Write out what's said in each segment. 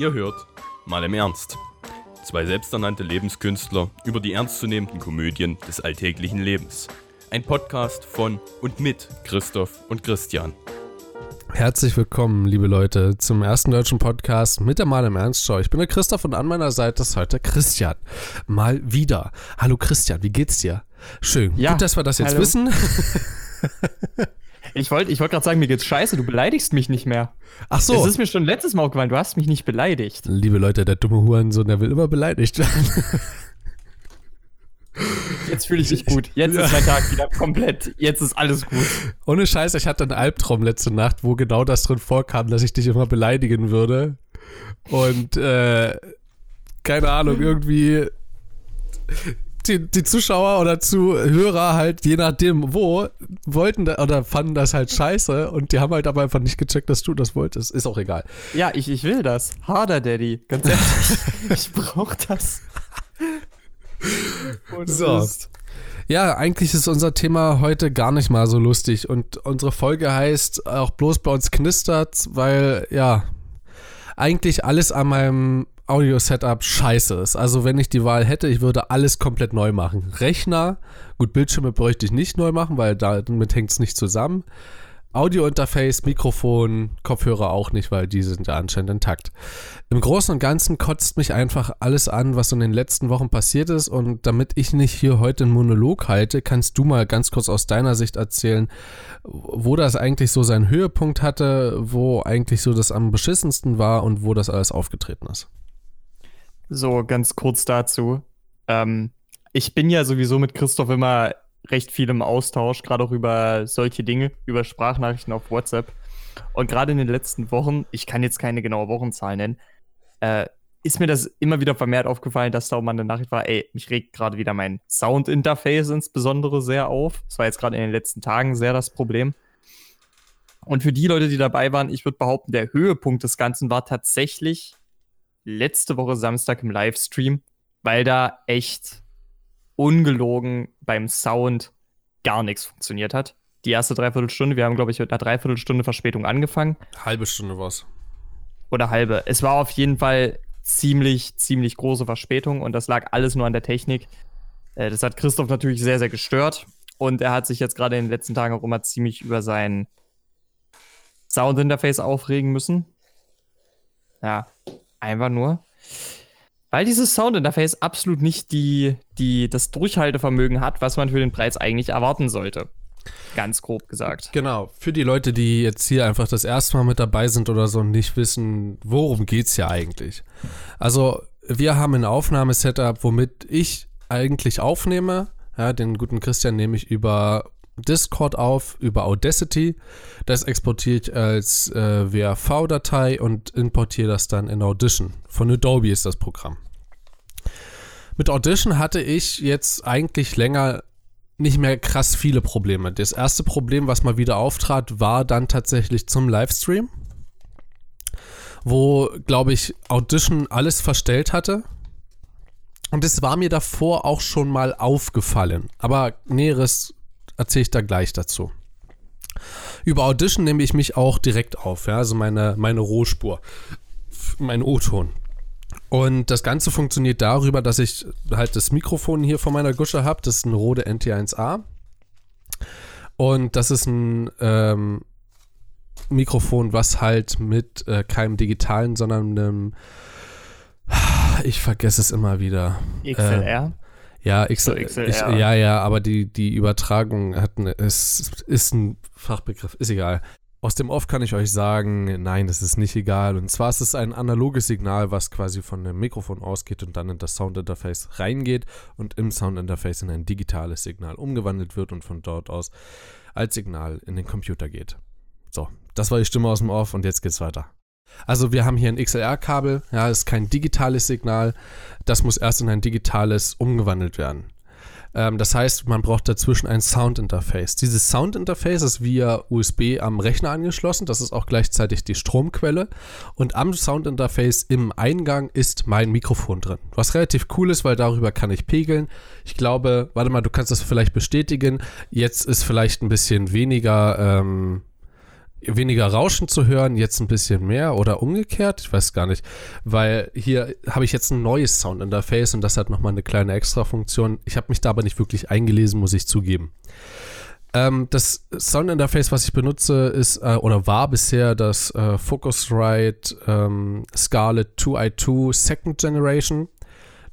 Ihr hört mal im Ernst. Zwei selbsternannte Lebenskünstler über die ernstzunehmenden Komödien des alltäglichen Lebens. Ein Podcast von und mit Christoph und Christian. Herzlich willkommen, liebe Leute, zum ersten deutschen Podcast mit der Mal im Ernst Show. Ich bin der Christoph und an meiner Seite ist heute Christian. Mal wieder. Hallo Christian, wie geht's dir? Schön. Ja, Gut, dass wir das jetzt hallo. wissen. Ich wollte ich wollt gerade sagen, mir geht's scheiße, du beleidigst mich nicht mehr. Ach so. Es ist mir schon letztes Mal aufgefallen, du hast mich nicht beleidigt. Liebe Leute, der dumme Hurensohn, der will immer beleidigt werden. Jetzt fühle ich mich gut. Jetzt ist mein Tag wieder komplett. Jetzt ist alles gut. Ohne Scheiß, ich hatte einen Albtraum letzte Nacht, wo genau das drin vorkam, dass ich dich immer beleidigen würde. Und äh, keine Ahnung, irgendwie die, die Zuschauer oder Zuhörer halt, je nachdem wo, wollten da, oder fanden das halt scheiße und die haben halt aber einfach nicht gecheckt, dass du das wolltest. Ist auch egal. Ja, ich, ich will das. Harder, Daddy. Ganz ehrlich. ich brauch das. Ohne So. Ja, eigentlich ist unser Thema heute gar nicht mal so lustig und unsere Folge heißt auch bloß bei uns knistert, weil ja, eigentlich alles an meinem Audio-Setup scheiße ist. Also wenn ich die Wahl hätte, ich würde alles komplett neu machen. Rechner, gut, Bildschirme bräuchte ich nicht neu machen, weil damit hängt es nicht zusammen. Audio-Interface, Mikrofon, Kopfhörer auch nicht, weil die sind ja anscheinend intakt. Im Großen und Ganzen kotzt mich einfach alles an, was in den letzten Wochen passiert ist. Und damit ich nicht hier heute einen Monolog halte, kannst du mal ganz kurz aus deiner Sicht erzählen, wo das eigentlich so seinen Höhepunkt hatte, wo eigentlich so das am beschissensten war und wo das alles aufgetreten ist. So, ganz kurz dazu. Ähm, ich bin ja sowieso mit Christoph immer recht viel im Austausch, gerade auch über solche Dinge, über Sprachnachrichten auf WhatsApp. Und gerade in den letzten Wochen, ich kann jetzt keine genaue Wochenzahl nennen, äh, ist mir das immer wieder vermehrt aufgefallen, dass da auch mal eine Nachricht war, ey, mich regt gerade wieder mein Soundinterface insbesondere sehr auf. Das war jetzt gerade in den letzten Tagen sehr das Problem. Und für die Leute, die dabei waren, ich würde behaupten, der Höhepunkt des Ganzen war tatsächlich letzte Woche Samstag im Livestream, weil da echt ungelogen beim Sound gar nichts funktioniert hat. Die erste Dreiviertelstunde, wir haben, glaube ich, mit einer Dreiviertelstunde Verspätung angefangen. Halbe Stunde war's. Oder halbe. Es war auf jeden Fall ziemlich, ziemlich große Verspätung und das lag alles nur an der Technik. Äh, das hat Christoph natürlich sehr, sehr gestört und er hat sich jetzt gerade in den letzten Tagen auch immer ziemlich über sein Soundinterface aufregen müssen. Ja, einfach nur. Weil dieses Soundinterface absolut nicht die, die, das Durchhaltevermögen hat, was man für den Preis eigentlich erwarten sollte. Ganz grob gesagt. Genau, für die Leute, die jetzt hier einfach das erste Mal mit dabei sind oder so und nicht wissen, worum geht's hier eigentlich. Also, wir haben ein Aufnahmesetup, womit ich eigentlich aufnehme. Ja, den guten Christian nehme ich über Discord auf, über Audacity. Das exportiere ich als äh, WAV-Datei und importiere das dann in Audition. Von Adobe ist das Programm. Mit Audition hatte ich jetzt eigentlich länger nicht mehr krass viele Probleme. Das erste Problem, was mal wieder auftrat, war dann tatsächlich zum Livestream, wo, glaube ich, Audition alles verstellt hatte. Und es war mir davor auch schon mal aufgefallen. Aber Näheres erzähle ich da gleich dazu. Über Audition nehme ich mich auch direkt auf, ja, also meine, meine Rohspur, mein O-Ton. Und das Ganze funktioniert darüber, dass ich halt das Mikrofon hier vor meiner Gusche habe. Das ist ein Rode NT1A. Und das ist ein ähm, Mikrofon, was halt mit äh, keinem digitalen, sondern einem. Ich vergesse es immer wieder. XLR. Ja, X, So, XLR. ich, ja, ja, aber die, die Übertragung hat eine, ist, ist ein Fachbegriff, ist egal. Aus dem Off kann ich euch sagen, nein, das ist nicht egal. Und zwar ist es ein analoges Signal, was quasi von dem Mikrofon ausgeht und dann in das Soundinterface reingeht und im Soundinterface in ein digitales Signal umgewandelt wird und von dort aus als Signal in den Computer geht. So, das war die Stimme aus dem Off und jetzt geht's weiter. Also wir haben hier ein XLR-Kabel, ja, ist kein digitales Signal, das muss erst in ein digitales umgewandelt werden. Ähm, das heißt, man braucht dazwischen ein Soundinterface. Dieses Soundinterface ist via USB am Rechner angeschlossen, das ist auch gleichzeitig die Stromquelle und am Soundinterface im Eingang ist mein Mikrofon drin. Was relativ cool ist, weil darüber kann ich pegeln. Ich glaube, warte mal, du kannst das vielleicht bestätigen. Jetzt ist vielleicht ein bisschen weniger ähm, weniger Rauschen zu hören, jetzt ein bisschen mehr oder umgekehrt, ich weiß gar nicht, weil hier habe ich jetzt ein neues Soundinterface und das hat nochmal eine kleine Extra-Funktion. Ich habe mich da aber nicht wirklich eingelesen, muss ich zugeben. Ähm, das Soundinterface, was ich benutze, ist äh, oder war bisher das äh, Focusrite ähm, Scarlett 2i2 Second Generation.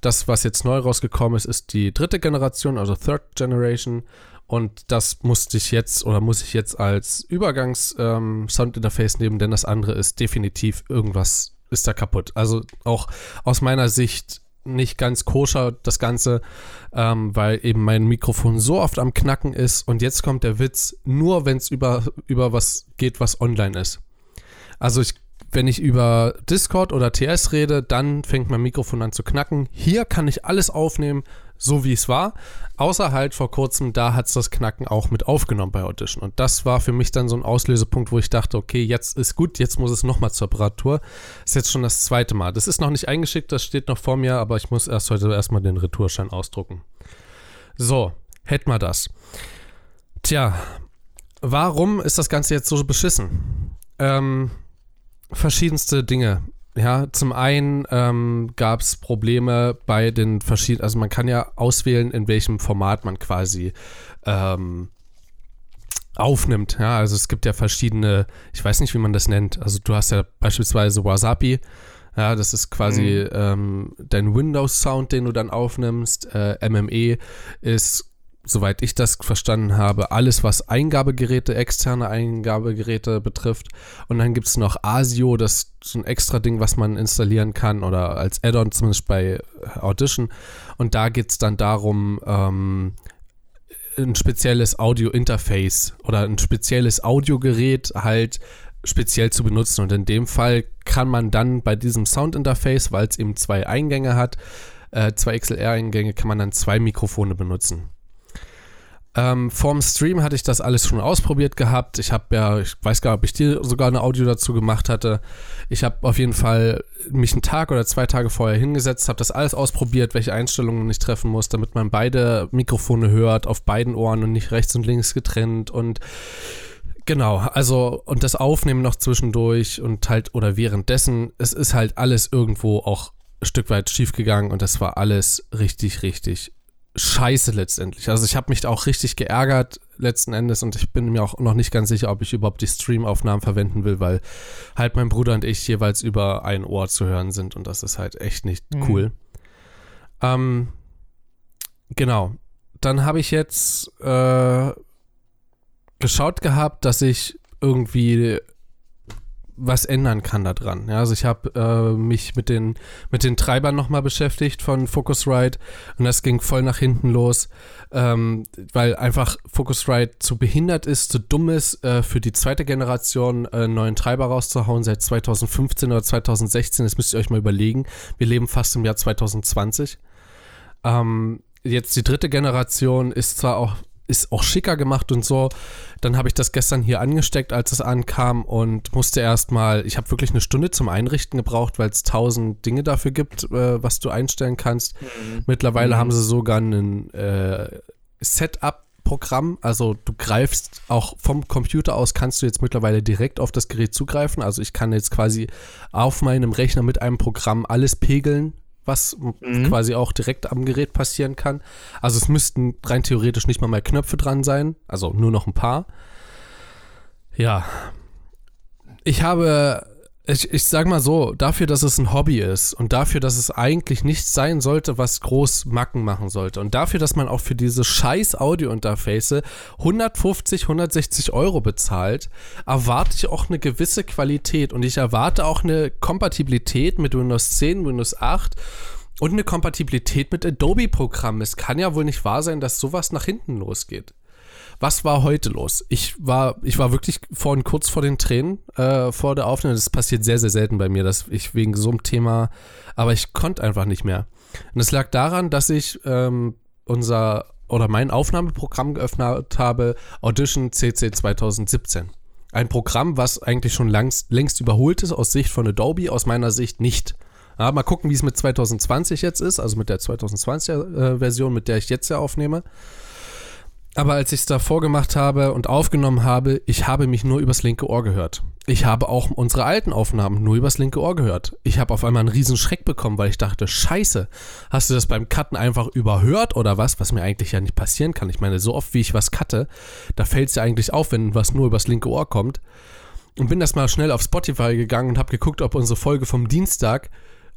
Das, was jetzt neu rausgekommen ist, ist die dritte Generation, also Third Generation. Und das musste ich jetzt oder muss ich jetzt als Übergangs-Soundinterface ähm, nehmen, denn das andere ist definitiv irgendwas ist da kaputt. Also auch aus meiner Sicht nicht ganz koscher, das Ganze, ähm, weil eben mein Mikrofon so oft am Knacken ist. Und jetzt kommt der Witz, nur wenn es über, über was geht, was online ist. Also ich wenn ich über Discord oder TS rede, dann fängt mein Mikrofon an zu knacken. Hier kann ich alles aufnehmen, so wie es war. Außer halt vor kurzem, da hat es das Knacken auch mit aufgenommen bei Audition. Und das war für mich dann so ein Auslösepunkt, wo ich dachte, okay, jetzt ist gut, jetzt muss es nochmal zur Apparatur. Ist jetzt schon das zweite Mal. Das ist noch nicht eingeschickt, das steht noch vor mir, aber ich muss erst heute erstmal den Retourschein ausdrucken. So, hätten wir das. Tja, warum ist das Ganze jetzt so beschissen? Ähm, verschiedenste Dinge. Ja, zum einen ähm, gab es Probleme bei den verschiedenen, also man kann ja auswählen, in welchem Format man quasi ähm, aufnimmt. Ja, also es gibt ja verschiedene, ich weiß nicht, wie man das nennt. Also du hast ja beispielsweise Wasabi. Ja, das ist quasi mhm. ähm, dein Windows-Sound, den du dann aufnimmst. Äh, MME ist soweit ich das verstanden habe, alles, was Eingabegeräte, externe Eingabegeräte betrifft. Und dann gibt es noch ASIO, das ist so ein extra Ding, was man installieren kann oder als Add-on, zumindest bei Audition. Und da geht es dann darum, ähm, ein spezielles Audio-Interface oder ein spezielles Audiogerät halt speziell zu benutzen. Und in dem Fall kann man dann bei diesem Sound-Interface, weil es eben zwei Eingänge hat, äh, zwei XLR-Eingänge, kann man dann zwei Mikrofone benutzen. Ähm, vorm Stream hatte ich das alles schon ausprobiert gehabt. Ich habe ja, ich weiß gar nicht, ob ich dir sogar eine Audio dazu gemacht hatte. Ich habe auf jeden Fall mich einen Tag oder zwei Tage vorher hingesetzt, habe das alles ausprobiert, welche Einstellungen ich treffen muss, damit man beide Mikrofone hört, auf beiden Ohren und nicht rechts und links getrennt und Genau, also und das Aufnehmen noch zwischendurch und halt oder währenddessen, es ist halt alles irgendwo auch ein Stück weit schief gegangen und das war alles richtig, richtig scheiße letztendlich. Also ich habe mich auch richtig geärgert letzten Endes und ich bin mir auch noch nicht ganz sicher, ob ich überhaupt die Stream-Aufnahmen verwenden will, weil halt mein Bruder und ich jeweils über ein Ohr zu hören sind und das ist halt echt nicht mhm. cool. Ähm, genau. Dann habe ich jetzt äh, geschaut gehabt, dass ich irgendwie was ändern kann daran. Ja, also ich habe äh, mich mit den, mit den Treibern nochmal beschäftigt von Focusrite und das ging voll nach hinten los, ähm, weil einfach Focusrite zu behindert ist, zu dumm ist, äh, für die zweite Generation äh, neuen Treiber rauszuhauen seit 2015 oder 2016. Das müsst ihr euch mal überlegen. Wir leben fast im Jahr 2020. Ähm, jetzt die dritte Generation ist zwar auch ist auch schicker gemacht und so. Dann habe ich das gestern hier angesteckt, als es ankam und musste erstmal, ich habe wirklich eine Stunde zum Einrichten gebraucht, weil es tausend Dinge dafür gibt, äh, was du einstellen kannst. Mhm. Mittlerweile mhm. haben sie sogar ein äh, Setup Programm, also du greifst auch vom Computer aus, kannst du jetzt mittlerweile direkt auf das Gerät zugreifen. Also ich kann jetzt quasi auf meinem Rechner mit einem Programm alles pegeln, was mhm. quasi auch direkt am Gerät passieren kann. Also es müssten rein theoretisch nicht mal mehr Knöpfe dran sein, also nur noch ein paar. Ja. Ich habe ich, ich sag mal so, dafür, dass es ein Hobby ist und dafür, dass es eigentlich nichts sein sollte, was groß Macken machen sollte und dafür, dass man auch für diese scheiß Audio-Interface 150, 160 Euro bezahlt, erwarte ich auch eine gewisse Qualität und ich erwarte auch eine Kompatibilität mit Windows 10, Windows 8 und eine Kompatibilität mit Adobe-Programmen. Es kann ja wohl nicht wahr sein, dass sowas nach hinten losgeht. Was war heute los? Ich war, ich war wirklich vorhin kurz vor den Tränen äh, vor der Aufnahme. Das passiert sehr, sehr selten bei mir, dass ich wegen so einem Thema, aber ich konnte einfach nicht mehr. Und es lag daran, dass ich ähm, unser oder mein Aufnahmeprogramm geöffnet habe, Audition CC 2017. Ein Programm, was eigentlich schon langst, längst überholt ist aus Sicht von Adobe, aus meiner Sicht nicht. Ja, mal gucken, wie es mit 2020 jetzt ist, also mit der 2020er äh, mit der ich jetzt ja aufnehme. Aber als ich es da vorgemacht habe und aufgenommen habe, ich habe mich nur übers linke Ohr gehört. Ich habe auch unsere alten Aufnahmen nur übers linke Ohr gehört. Ich habe auf einmal einen riesen Schreck bekommen, weil ich dachte, scheiße, hast du das beim Cutten einfach überhört oder was? Was mir eigentlich ja nicht passieren kann. Ich meine, so oft wie ich was cutte, da fällt es ja eigentlich auf, wenn was nur übers linke Ohr kommt. Und bin das mal schnell auf Spotify gegangen und habe geguckt, ob unsere Folge vom Dienstag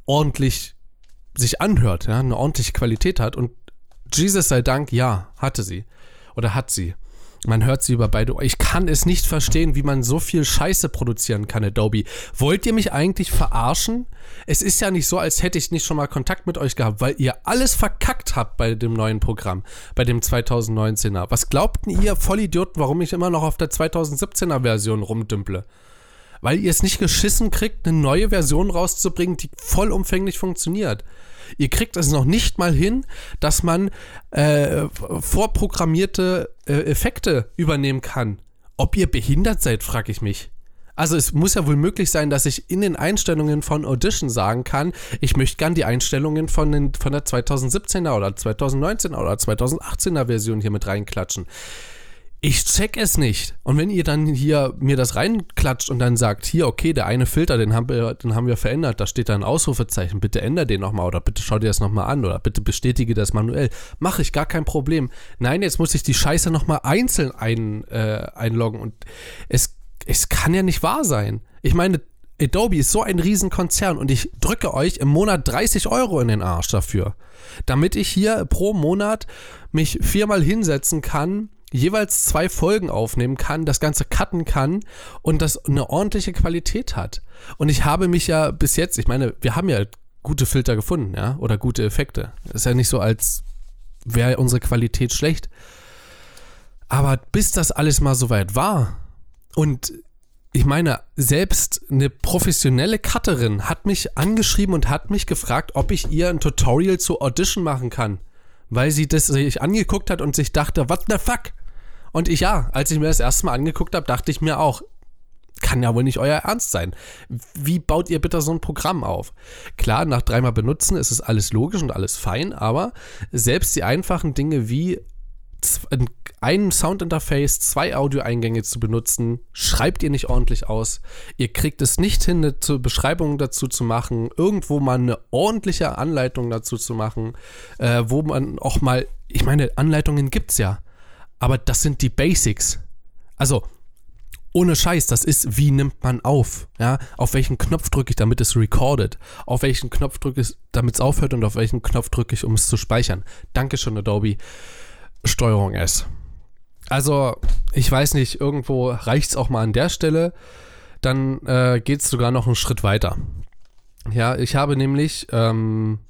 ordentlich sich anhört, ja, eine ordentliche Qualität hat. Und Jesus sei Dank, ja, hatte sie. Oder hat sie. Man hört sie über beide. Ich kann es nicht verstehen, wie man so viel Scheiße produzieren kann, Adobe. Wollt ihr mich eigentlich verarschen? Es ist ja nicht so, als hätte ich nicht schon mal Kontakt mit euch gehabt, weil ihr alles verkackt habt bei dem neuen Programm, bei dem 2019er. Was glaubten ihr, Vollidioten, warum ich immer noch auf der 2017er Version rumdümple? Weil ihr es nicht geschissen kriegt, eine neue Version rauszubringen, die vollumfänglich funktioniert. Ihr kriegt es noch nicht mal hin, dass man äh, vorprogrammierte äh, Effekte übernehmen kann. Ob ihr behindert seid, frage ich mich. Also es muss ja wohl möglich sein, dass ich in den Einstellungen von Audition sagen kann, ich möchte gern die Einstellungen von, den, von der 2017er oder 2019er oder 2018er Version hier mit reinklatschen ich check es nicht. Und wenn ihr dann hier mir das reinklatscht und dann sagt, hier, okay, der eine Filter, den haben wir, den haben wir verändert, da steht da ein Ausrufezeichen, bitte ändere den nochmal oder bitte schau dir das nochmal an oder bitte bestätige das manuell. Mache ich gar kein Problem. Nein, jetzt muss ich die Scheiße nochmal einzeln ein, äh, einloggen und es, es kann ja nicht wahr sein. Ich meine, Adobe ist so ein Riesenkonzern und ich drücke euch im Monat 30 Euro in den Arsch dafür, damit ich hier pro Monat mich viermal hinsetzen kann jeweils zwei Folgen aufnehmen kann, das Ganze cutten kann und das eine ordentliche Qualität hat. Und ich habe mich ja bis jetzt, ich meine, wir haben ja gute Filter gefunden, ja, oder gute Effekte. Ist ja nicht so, als wäre unsere Qualität schlecht. Aber bis das alles mal so weit war und ich meine, selbst eine professionelle Cutterin hat mich angeschrieben und hat mich gefragt, ob ich ihr ein Tutorial zu Audition machen kann. Weil sie das sich angeguckt hat und sich dachte, what the fuck? Und ich ja, als ich mir das erste Mal angeguckt habe, dachte ich mir auch, kann ja wohl nicht euer Ernst sein. Wie baut ihr bitte so ein Programm auf? Klar, nach dreimal benutzen ist es alles logisch und alles fein, aber selbst die einfachen Dinge wie ein Soundinterface, zwei Audioeingänge zu benutzen, schreibt ihr nicht ordentlich aus. Ihr kriegt es nicht hin, eine Beschreibung dazu zu machen, irgendwo mal eine ordentliche Anleitung dazu zu machen, äh, wo man auch mal, ich meine, Anleitungen gibt es ja aber das sind die Basics. Also, ohne Scheiß, das ist, wie nimmt man auf? Ja, auf welchen Knopf drücke ich, damit es recordet? Auf welchen Knopf drücke ich, damit es aufhört und auf welchen Knopf drücke ich, um es zu speichern? Dankeschön, Adobe. Steuerung S. Also, ich weiß nicht, irgendwo reicht es auch mal an der Stelle. Dann äh, geht es sogar noch einen Schritt weiter. Ja, ich habe nämlich ähm,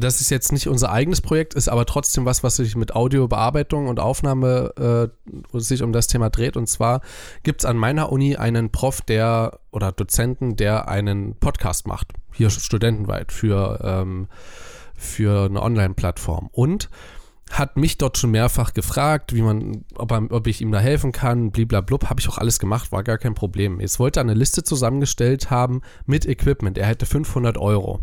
das ist jetzt nicht unser eigenes Projekt, ist aber trotzdem was, was sich mit Audiobearbeitung und Aufnahme äh, sich um das Thema dreht. Und zwar gibt es an meiner Uni einen Prof, der oder Dozenten, der einen Podcast macht, hier studentenweit für, ähm, für eine Online-Plattform. Und hat mich dort schon mehrfach gefragt, wie man, ob, er, ob ich ihm da helfen kann, bliblablub, habe ich auch alles gemacht, war gar kein Problem. Jetzt wollte er eine Liste zusammengestellt haben mit Equipment. Er hätte 500 Euro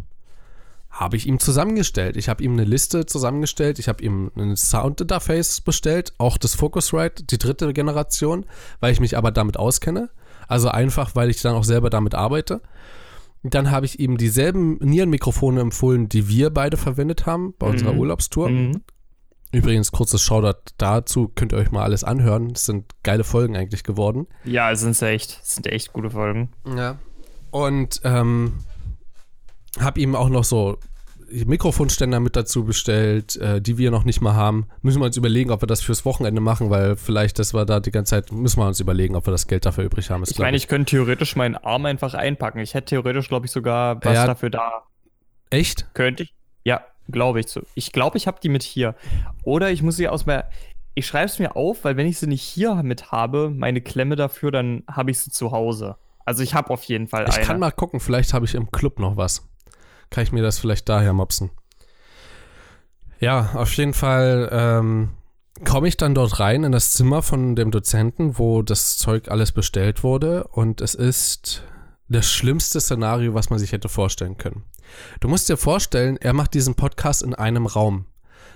habe ich ihm zusammengestellt. Ich habe ihm eine Liste zusammengestellt, ich habe ihm ein Sound-Interface bestellt, auch das Focusrite, die dritte Generation, weil ich mich aber damit auskenne. Also einfach, weil ich dann auch selber damit arbeite. Dann habe ich ihm dieselben Nierenmikrofone empfohlen, die wir beide verwendet haben bei unserer mhm. Urlaubstour. Mhm. Übrigens, kurzes Shoutout dazu, könnt ihr euch mal alles anhören. Das sind geile Folgen eigentlich geworden. Ja, es sind echt, es sind echt gute Folgen. Ja. Und ähm, habe ihm auch noch so Mikrofonständer mit dazu bestellt, äh, die wir noch nicht mal haben. Müssen wir uns überlegen, ob wir das fürs Wochenende machen, weil vielleicht, dass wir da die ganze Zeit, müssen wir uns überlegen, ob wir das Geld dafür übrig haben. Ist, ich meine, ich. ich könnte theoretisch meinen Arm einfach einpacken. Ich hätte theoretisch, glaube ich, sogar was ja, dafür da. Echt? Könnte ich? Ja, glaube ich. So. Ich glaube, ich habe die mit hier. Oder ich muss sie aus meiner. Ich schreibe es mir auf, weil wenn ich sie nicht hier mit habe, meine Klemme dafür, dann habe ich sie zu Hause. Also ich habe auf jeden Fall ich eine. Ich kann mal gucken, vielleicht habe ich im Club noch was kann ich mir das vielleicht daher mopsen. Ja, auf jeden Fall ähm, komme ich dann dort rein in das Zimmer von dem Dozenten, wo das Zeug alles bestellt wurde und es ist das schlimmste Szenario, was man sich hätte vorstellen können. Du musst dir vorstellen, er macht diesen Podcast in einem Raum.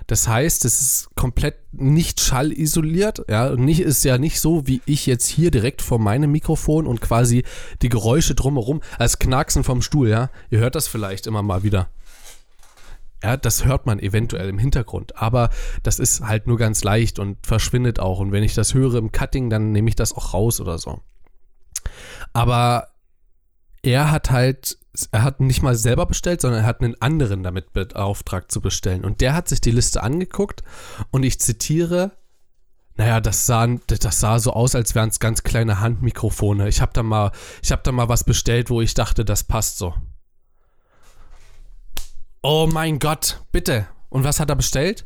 Das heißt, es ist komplett nicht schallisoliert. Ja, und nicht ist ja nicht so, wie ich jetzt hier direkt vor meinem Mikrofon und quasi die Geräusche drumherum, als Knacksen vom Stuhl, ja. Ihr hört das vielleicht immer mal wieder. Ja, das hört man eventuell im Hintergrund, aber das ist halt nur ganz leicht und verschwindet auch. Und wenn ich das höre im Cutting, dann nehme ich das auch raus oder so. Aber er hat halt, er hat nicht mal selber bestellt, sondern er hat einen anderen damit beauftragt zu bestellen. Und der hat sich die Liste angeguckt und ich zitiere, naja, das sah, das sah so aus, als wären es ganz kleine Handmikrofone. Ich habe da mal, habe da mal was bestellt, wo ich dachte, das passt so. Oh mein Gott, bitte. Und was hat er bestellt?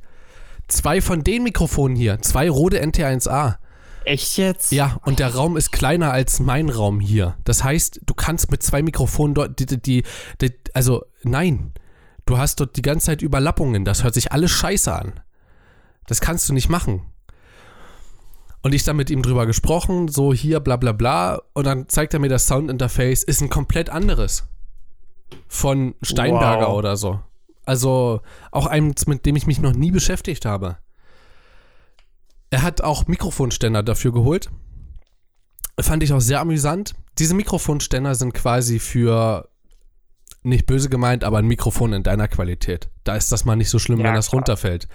Zwei von den Mikrofonen hier, zwei Rode NT1A. Echt jetzt? Ja, und der Raum ist kleiner als mein Raum hier. Das heißt, du kannst mit zwei Mikrofonen dort, die, die, die, also nein, du hast dort die ganze Zeit Überlappungen. Das hört sich alles scheiße an. Das kannst du nicht machen. Und ich dann mit ihm drüber gesprochen, so hier, bla bla bla. Und dann zeigt er mir das Soundinterface, ist ein komplett anderes. Von Steinberger wow. oder so. Also auch eins, mit dem ich mich noch nie beschäftigt habe. Er hat auch Mikrofonständer dafür geholt. Fand ich auch sehr amüsant. Diese Mikrofonständer sind quasi für, nicht böse gemeint, aber ein Mikrofon in deiner Qualität. Da ist das mal nicht so schlimm, ja, wenn das klar. runterfällt.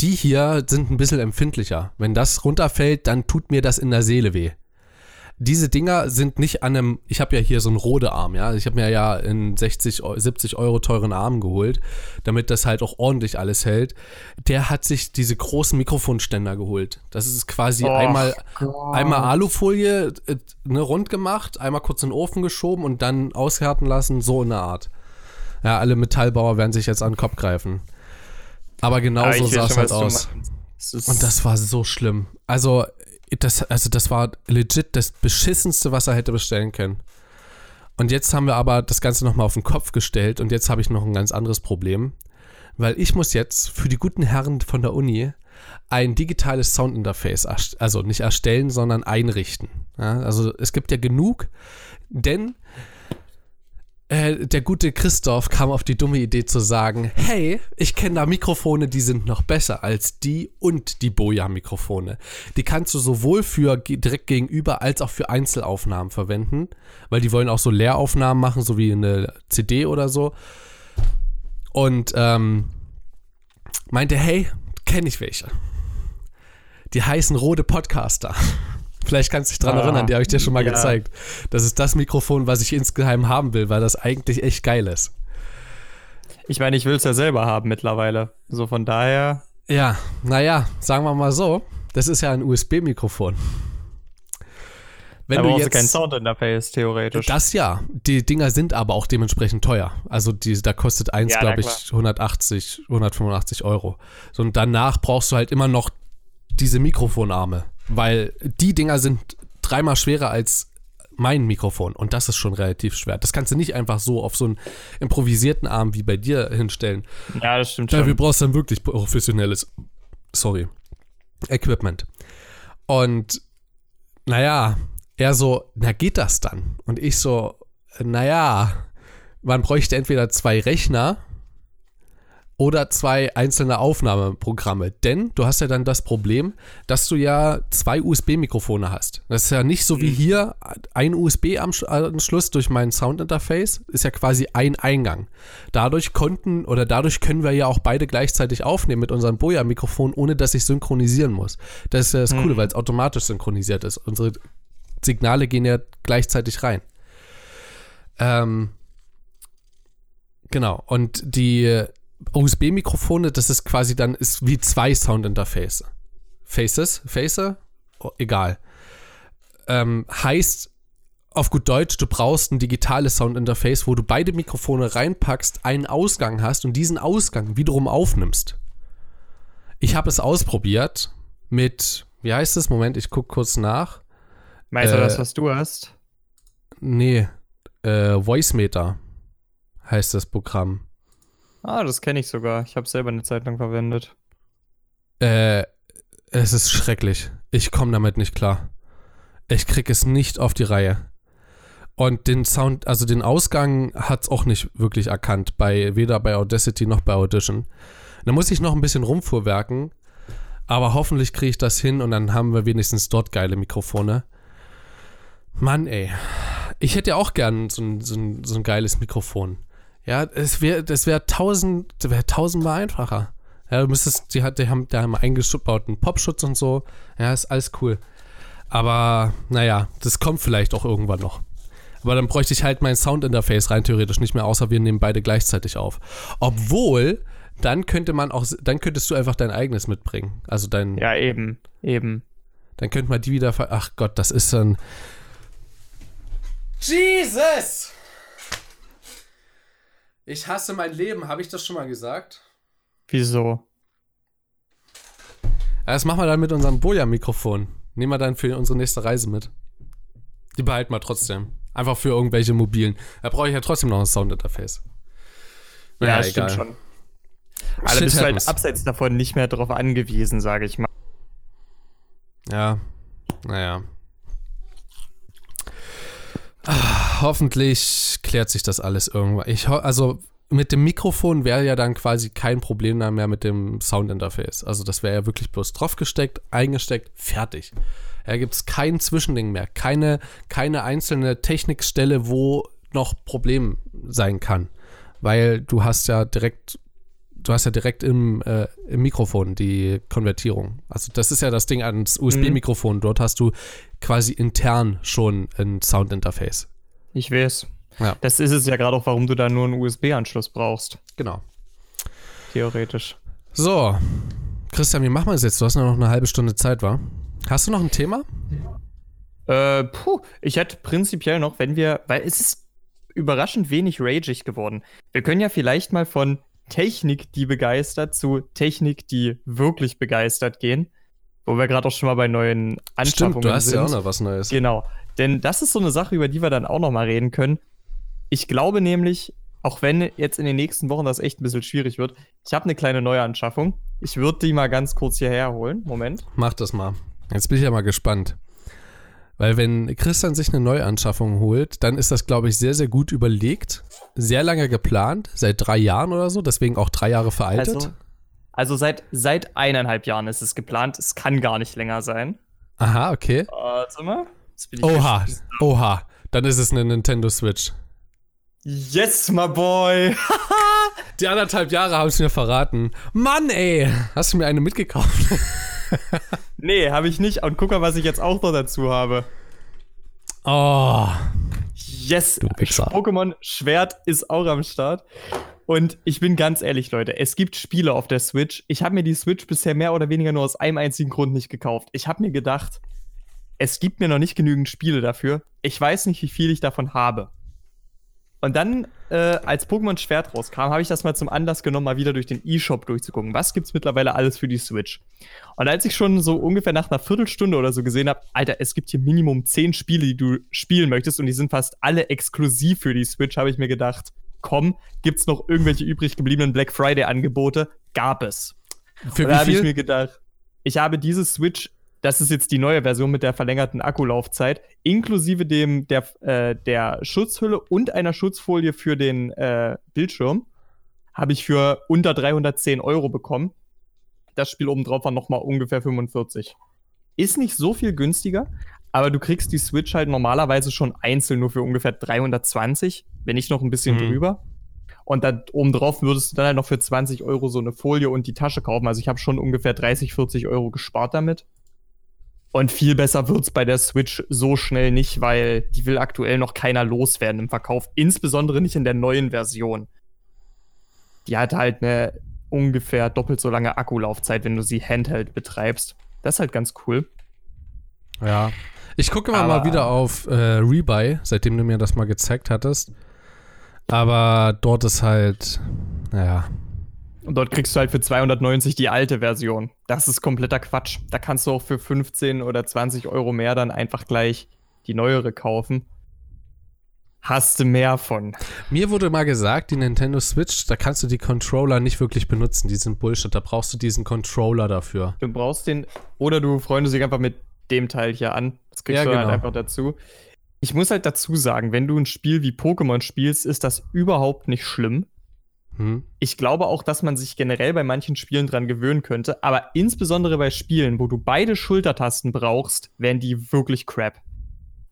Die hier sind ein bisschen empfindlicher. Wenn das runterfällt, dann tut mir das in der Seele weh diese Dinger sind nicht an einem, ich habe ja hier so einen Rode-Arm, ja. Ich habe mir ja einen 60, 70 Euro teuren Arm geholt, damit das halt auch ordentlich alles hält. Der hat sich diese großen Mikrofonständer geholt. Das ist quasi oh, einmal, einmal Alufolie äh, ne, rund gemacht, einmal kurz in den Ofen geschoben und dann aushärten lassen, so in der Art. Ja, alle Metallbauer werden sich jetzt an den Kopf greifen. Aber genau so sah es halt aus. Und das war so schlimm. Also, das, also das war legit das beschissenste, was er hätte bestellen können. Und jetzt haben wir aber das Ganze nochmal auf den Kopf gestellt und jetzt habe ich noch ein ganz anderes Problem, weil ich muss jetzt für die guten Herren von der Uni ein digitales Soundinterface, also nicht erstellen, sondern einrichten. Ja, also es gibt ja genug, denn äh, der gute Christoph kam auf die dumme Idee zu sagen, hey, ich kenne da Mikrofone, die sind noch besser als die und die Boja-Mikrofone. Die kannst du sowohl für direkt gegenüber als auch für Einzelaufnahmen verwenden, weil die wollen auch so Leeraufnahmen machen, so wie eine CD oder so. Und ähm, meinte, hey, kenne ich welche. Die heißen Rode Podcaster. Vielleicht kannst du dich dran ah, erinnern, die habe ich dir schon mal ja. gezeigt. Das ist das Mikrofon, was ich insgeheim haben will, weil das eigentlich echt geil ist. Ich meine, ich will es ja selber haben mittlerweile. So von daher. Ja, naja, sagen wir mal so, das ist ja ein USB-Mikrofon. Wenn da du jetzt kein Soundinterface theoretisch. Das ja. Die Dinger sind aber auch dementsprechend teuer. Also die, da kostet eins, ja, glaube ich, 180, 185 Euro. So, und danach brauchst du halt immer noch diese Mikrofonarme. Weil die Dinger sind dreimal schwerer als mein Mikrofon und das ist schon relativ schwer. Das kannst du nicht einfach so auf so einen improvisierten Arm wie bei dir hinstellen. Ja, das stimmt schon. Dafür brauchst du dann wirklich professionelles, sorry, Equipment. Und naja, er so, na geht das dann? Und ich so, naja, man bräuchte entweder zwei Rechner oder zwei einzelne Aufnahmeprogramme. Denn du hast ja dann das Problem, dass du ja zwei USB-Mikrofone hast. Das ist ja nicht so wie mhm. hier ein USB-Anschluss durch mein Soundinterface, ist ja quasi ein Eingang. Dadurch konnten oder dadurch können wir ja auch beide gleichzeitig aufnehmen mit unserem Boja-Mikrofon, ohne dass ich synchronisieren muss. Das ist ja das Coole, mhm. weil es automatisch synchronisiert ist. Unsere Signale gehen ja gleichzeitig rein. Ähm, genau. Und die USB-Mikrofone, das ist quasi dann ist wie zwei Soundinterface. Faces, Facer, oh, egal. Ähm, heißt auf gut Deutsch, du brauchst ein digitales Soundinterface, wo du beide Mikrofone reinpackst, einen Ausgang hast und diesen Ausgang wiederum aufnimmst. Ich habe es ausprobiert mit, wie heißt es? Moment, ich gucke kurz nach. Meinst du das, was du hast? Nee, äh, Voicemeter heißt das Programm. Ah, das kenne ich sogar. Ich habe selber eine Zeit lang verwendet. Äh, es ist schrecklich. Ich komme damit nicht klar. Ich krieg es nicht auf die Reihe. Und den Sound, also den Ausgang hat es auch nicht wirklich erkannt, bei weder bei Audacity noch bei Audition. Da muss ich noch ein bisschen rumfuhrwerken, aber hoffentlich kriege ich das hin und dann haben wir wenigstens dort geile Mikrofone. Mann, ey. Ich hätte ja auch gern so ein, so ein, so ein geiles Mikrofon. Ja, es wäre das wär tausend, wär tausendmal einfacher. Ja, du müsstest, die, hat, die haben, die haben eingebauten Popschutz und so. Ja, ist alles cool. Aber, naja, das kommt vielleicht auch irgendwann noch. Aber dann bräuchte ich halt mein Soundinterface rein theoretisch nicht mehr, außer wir nehmen beide gleichzeitig auf. Obwohl, dann könnte man auch, dann könntest du einfach dein eigenes mitbringen. Also dein. Ja, eben, eben. Dann könnte man die wieder. ver- Ach Gott, das ist dann. Jesus! Ich hasse mein Leben, habe ich das schon mal gesagt? Wieso? Das machen wir dann mit unserem Boja-Mikrofon. Nehmen wir dann für unsere nächste Reise mit. Die behalten wir trotzdem. Einfach für irgendwelche mobilen. Da brauche ich ja trotzdem noch ein Soundinterface. Ja, stimmt schon. Aber Shit bist du halt abseits davon nicht mehr darauf angewiesen, sage ich mal. Ja, naja. Ah, hoffentlich klärt sich das alles irgendwann. Ich also mit dem Mikrofon wäre ja dann quasi kein Problem mehr mit dem Soundinterface. Also das wäre ja wirklich bloß draufgesteckt, eingesteckt, fertig. Da gibt es kein Zwischending mehr, keine, keine einzelne Technikstelle, wo noch Problem sein kann. Weil du hast ja direkt, du hast ja direkt im, äh, im Mikrofon die Konvertierung. Also das ist ja das Ding ans USB-Mikrofon. Dort hast du quasi intern schon ein Soundinterface. Ich weiß. Ja. Das ist es ja gerade auch, warum du da nur einen USB-Anschluss brauchst, Genau. theoretisch. So, Christian, wie machen wir es jetzt? Du hast nur noch eine halbe Stunde Zeit, wa? Hast du noch ein Thema? Äh, puh, ich hätte prinzipiell noch, wenn wir, weil es ist überraschend wenig rageig geworden. Wir können ja vielleicht mal von Technik, die begeistert, zu Technik, die wirklich begeistert gehen. Wo wir gerade auch schon mal bei neuen Anschaffungen Stimmt, du hast sind. ja auch noch was Neues. Genau. Denn das ist so eine Sache, über die wir dann auch noch mal reden können. Ich glaube nämlich, auch wenn jetzt in den nächsten Wochen das echt ein bisschen schwierig wird, ich habe eine kleine Neuanschaffung. Ich würde die mal ganz kurz hierher holen. Moment. Mach das mal. Jetzt bin ich ja mal gespannt. Weil wenn Christian sich eine Neuanschaffung holt, dann ist das, glaube ich, sehr, sehr gut überlegt. Sehr lange geplant, seit drei Jahren oder so, deswegen auch drei Jahre veraltet. Also, also seit, seit eineinhalb Jahren ist es geplant. Es kann gar nicht länger sein. Aha, okay. Warte mal. Jetzt bin ich Oha, gespannt. oha. Dann ist es eine Nintendo Switch. Yes, my boy. Die anderthalb Jahre haben es mir verraten. Mann, ey. Hast du mir eine mitgekauft? nee, habe ich nicht. Und guck mal, was ich jetzt auch noch dazu habe. Oh. Yes. Pokémon Schwert ist auch am Start. Und ich bin ganz ehrlich, Leute, es gibt Spiele auf der Switch. Ich habe mir die Switch bisher mehr oder weniger nur aus einem einzigen Grund nicht gekauft. Ich habe mir gedacht, es gibt mir noch nicht genügend Spiele dafür. Ich weiß nicht, wie viel ich davon habe. Und dann, äh, als Pokémon Schwert rauskam, habe ich das mal zum Anlass genommen, mal wieder durch den E-Shop durchzugucken. Was gibt's mittlerweile alles für die Switch? Und als ich schon so ungefähr nach einer Viertelstunde oder so gesehen habe, Alter, es gibt hier Minimum zehn Spiele, die du spielen möchtest und die sind fast alle exklusiv für die Switch, habe ich mir gedacht, komm, gibt's noch irgendwelche übrig gebliebenen Black Friday Angebote? Gab es. Für Und da habe ich mir gedacht, ich habe diese Switch, das ist jetzt die neue Version mit der verlängerten Akkulaufzeit, inklusive dem der, äh, der Schutzhülle und einer Schutzfolie für den äh, Bildschirm, habe ich für unter 310 Euro bekommen. Das Spiel obendrauf war nochmal ungefähr 45. Ist nicht so viel günstiger, aber du kriegst die Switch halt normalerweise schon einzeln nur für ungefähr 320, wenn nicht noch ein bisschen Mhm. drüber. Und dann obendrauf würdest du dann halt noch für 20 Euro so eine Folie und die Tasche kaufen. Also ich habe schon ungefähr 30, 40 Euro gespart damit. Und viel besser wird's bei der Switch so schnell nicht, weil die will aktuell noch keiner loswerden im Verkauf. Insbesondere nicht in der neuen Version. Die hat halt eine ungefähr doppelt so lange Akkulaufzeit, wenn du sie Handheld betreibst. Das ist halt ganz cool. Ja. Ich gucke immer Aber- mal wieder auf äh, Rebuy, seitdem du mir das mal gezeigt hattest. Aber dort ist halt, naja, Und dort kriegst du halt für 290 die alte Version. Das ist kompletter Quatsch. Da kannst du auch für 15 oder 20 Euro mehr dann einfach gleich die neuere kaufen. Hast du mehr von. Mir wurde mal gesagt, die Nintendo Switch, da kannst du die Controller nicht wirklich benutzen. Die sind Bullshit. Da brauchst du diesen Controller dafür. Du brauchst den, oder du freundest dich einfach mit dem Teil hier an. Das kriegst Ja, du halt genau. einfach dazu. Ich muss halt dazu sagen, wenn du ein Spiel wie Pokémon spielst, ist das überhaupt nicht schlimm. Hm? Ich glaube auch, dass man sich generell bei manchen Spielen dran gewöhnen könnte, aber insbesondere bei Spielen, wo du beide Schultertasten brauchst, wären die wirklich crap.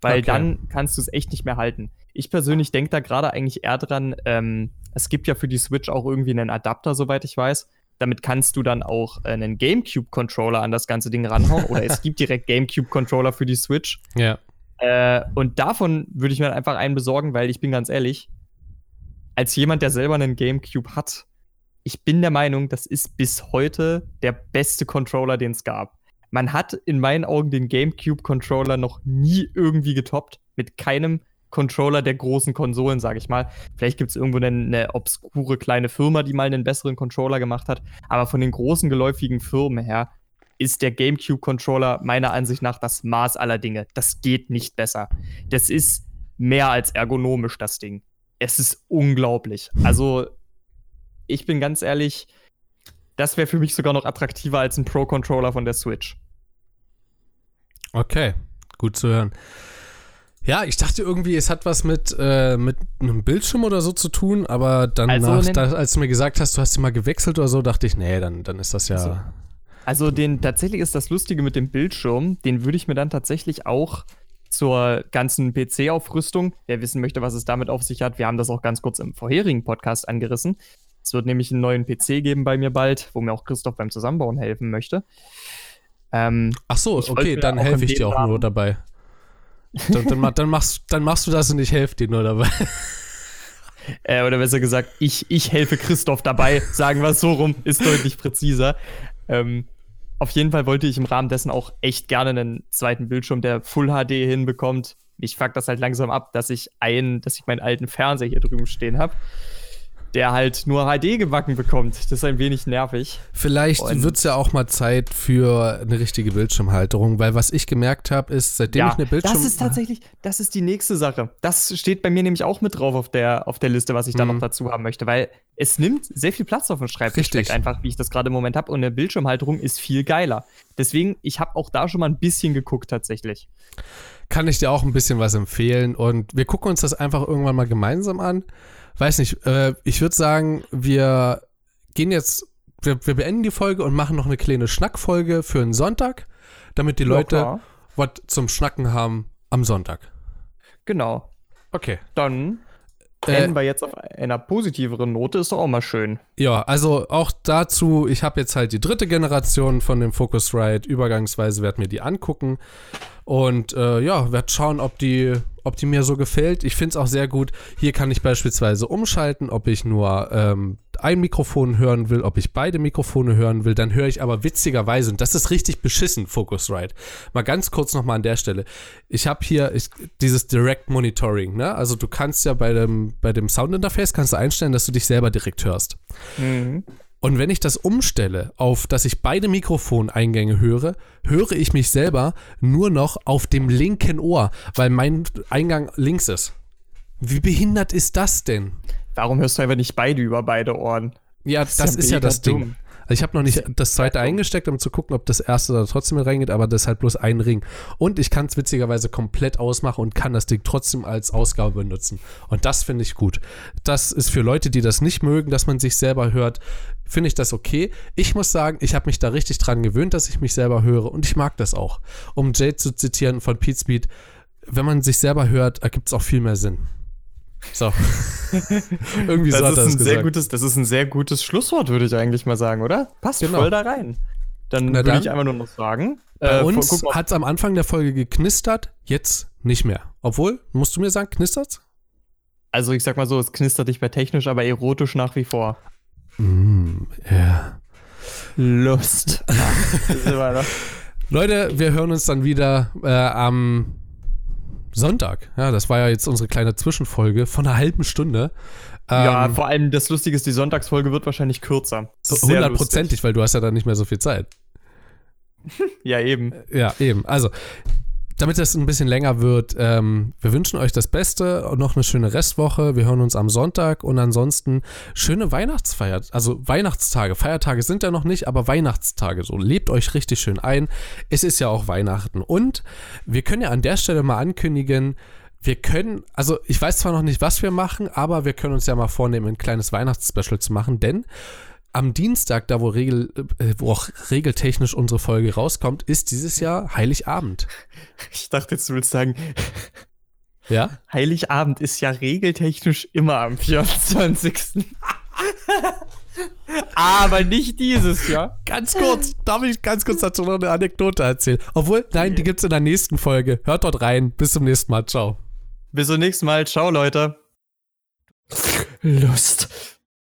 Weil Okay. dann kannst du es echt nicht mehr halten. Ich persönlich denke da gerade eigentlich eher dran, ähm, es gibt ja für die Switch auch irgendwie einen Adapter, soweit ich weiß. Damit kannst du dann auch äh, einen GameCube-Controller an das ganze Ding ranhauen. oder es gibt direkt GameCube-Controller für die Switch. Ja. Äh, und davon würde ich mir einfach einen besorgen, weil ich bin ganz ehrlich, als jemand, der selber einen GameCube hat, ich bin der Meinung, das ist bis heute der beste Controller, den es gab. Man hat in meinen Augen den GameCube-Controller noch nie irgendwie getoppt. Mit keinem Controller der großen Konsolen, sage ich mal. Vielleicht gibt es irgendwo eine, eine obskure kleine Firma, die mal einen besseren Controller gemacht hat. Aber von den großen geläufigen Firmen her ist der GameCube-Controller meiner Ansicht nach das Maß aller Dinge. Das geht nicht besser. Das ist mehr als ergonomisch, das Ding. Es ist unglaublich. Also, ich bin ganz ehrlich, das wäre für mich sogar noch attraktiver als ein Pro-Controller von der Switch. Okay, gut zu hören. Ja, ich dachte irgendwie, es hat was mit, äh, mit einem Bildschirm oder so zu tun, aber dann, Also nach, da, als du mir gesagt hast, du hast ihn mal gewechselt oder so, dachte ich, nee, dann, dann ist das ja. So. Also den tatsächlich ist das Lustige mit dem Bildschirm, den würde ich mir dann tatsächlich auch zur ganzen PC-Aufrüstung, wer wissen möchte, was es damit auf sich hat, wir haben das auch ganz kurz im vorherigen Podcast angerissen. Es wird nämlich einen neuen PC geben bei mir bald, wo mir auch Christoph beim Zusammenbauen helfen möchte. Ähm, Ach so, okay, dann helfe ich dir auch nur dabei. Dann, dann, dann, machst, dann machst du das und ich helfe dir nur dabei. äh, oder besser gesagt, ich, ich helfe Christoph dabei, sagen wir es so rum, ist deutlich präziser. Ähm, auf jeden Fall wollte ich im Rahmen dessen auch echt gerne einen zweiten Bildschirm, der Full HD hinbekommt. Ich fuck das halt langsam ab, dass ich einen, dass ich meinen alten Fernseher hier drüben stehen habe, der halt nur HD gebacken bekommt. Das ist ein wenig nervig. Vielleicht wird es ja auch mal Zeit für eine richtige Bildschirmhalterung, weil was ich gemerkt habe, ist, seitdem ich eine Bildschirm. das ist tatsächlich, das ist die nächste Sache. Das steht bei mir nämlich auch mit drauf auf der, auf der Liste, was ich da Mhm. noch dazu haben möchte, weil es nimmt sehr viel Platz auf dem Schreibtisch weg, einfach wie ich das gerade im Moment habe und eine Bildschirmhalterung ist viel geiler. Deswegen, ich habe auch da schon mal ein bisschen geguckt tatsächlich. kann ich dir auch ein bisschen was empfehlen und wir gucken uns das einfach irgendwann mal gemeinsam an. Weiß nicht, äh, ich würde sagen, wir gehen jetzt, wir, wir beenden die Folge und machen noch eine kleine Schnackfolge für einen Sonntag, damit die Leute Ja, was zum Schnacken haben am Sonntag. Genau. Okay. Dann enden wir jetzt auf einer positiveren Note, ist doch auch mal schön. Ja, also auch dazu, ich habe jetzt halt die dritte Generation von dem Focusrite, übergangsweise werde mir die angucken und äh, ja, werde schauen, ob die, ob die mir so gefällt. Ich finde es auch sehr gut, hier kann ich beispielsweise umschalten, ob ich nur ähm, ein Mikrofon hören will, ob ich beide Mikrofone hören will, dann höre ich aber witzigerweise, und das ist richtig beschissen, Focusrite. Mal ganz kurz nochmal an der Stelle. Ich habe hier ich, dieses Direct Monitoring, ne? Also du kannst ja bei dem, bei dem Soundinterface kannst du einstellen, dass du dich selber direkt hörst. Mhm. Und wenn ich das umstelle auf, dass ich beide Mikrofoneingänge höre, höre ich mich selber nur noch auf dem linken Ohr, weil mein Eingang links ist. Wie behindert ist das denn? Warum hörst du einfach nicht beide über beide Ohren? Ja, das, ist ja das Ding. dumm. Also ich habe noch nicht das zweite eingesteckt, um zu gucken, ob das erste da trotzdem mit reingeht, aber das ist halt bloß ein Ring. Und ich kann es witzigerweise komplett ausmachen und kann das Ding trotzdem als Ausgabe benutzen. Und das finde ich gut. Das ist für Leute, die das nicht mögen, dass man sich selber hört, finde ich das okay. Ich muss sagen, ich habe mich da richtig dran gewöhnt, dass ich mich selber höre und ich mag das auch. Um Jade zu zitieren von Pete Speed, wenn man sich selber hört, ergibt es auch viel mehr Sinn. So. Irgendwie so Das hat ist, er ein es sehr gesagt. gutes, das ist ein sehr gutes Schlusswort, würde ich eigentlich mal sagen, oder? Passt Genau. voll da rein. Dann Na würde dann. ich einfach nur noch sagen. Bei äh, uns hat es am Anfang der Folge geknistert, jetzt nicht mehr. Obwohl, musst du mir sagen, knistert's? also ich sag mal so, es knistert nicht mehr technisch, aber erotisch nach wie vor. Mm, ja. Lust. Das Leute, wir hören uns dann wieder äh, am Sonntag. Ja, das war ja jetzt unsere kleine Zwischenfolge von einer halben Stunde. ja, Ähm, vor allem das Lustige ist, die Sonntagsfolge wird wahrscheinlich kürzer. Hundertprozentig, weil du hast ja dann nicht mehr so viel Zeit. Ja, eben. Ja, eben. Also, damit das ein bisschen länger wird, ähm, wir wünschen euch das Beste und noch eine schöne Restwoche. Wir hören uns am Sonntag und ansonsten schöne Weihnachtsfeier, also Weihnachtstage. Feiertage sind ja noch nicht, aber Weihnachtstage so. Lebt euch richtig schön ein. Es ist ja auch Weihnachten. Und wir können ja an der Stelle mal ankündigen, wir können, also ich weiß zwar noch nicht, was wir machen, aber wir können uns ja mal vornehmen, ein kleines Weihnachtsspecial zu machen, denn am Dienstag, da wo, regel, äh, wo auch regeltechnisch unsere Folge rauskommt, ist dieses Jahr Heiligabend. Ich dachte jetzt, du willst sagen, Ja? Heiligabend ist ja regeltechnisch immer am 24. Aber nicht dieses Jahr. Ganz kurz, darf ich ganz kurz dazu noch eine Anekdote erzählen? Obwohl, nein, die gibt's in der nächsten Folge. Hört dort rein. Bis zum nächsten Mal. Ciao. Bis zum nächsten Mal. Ciao, Leute. Lust.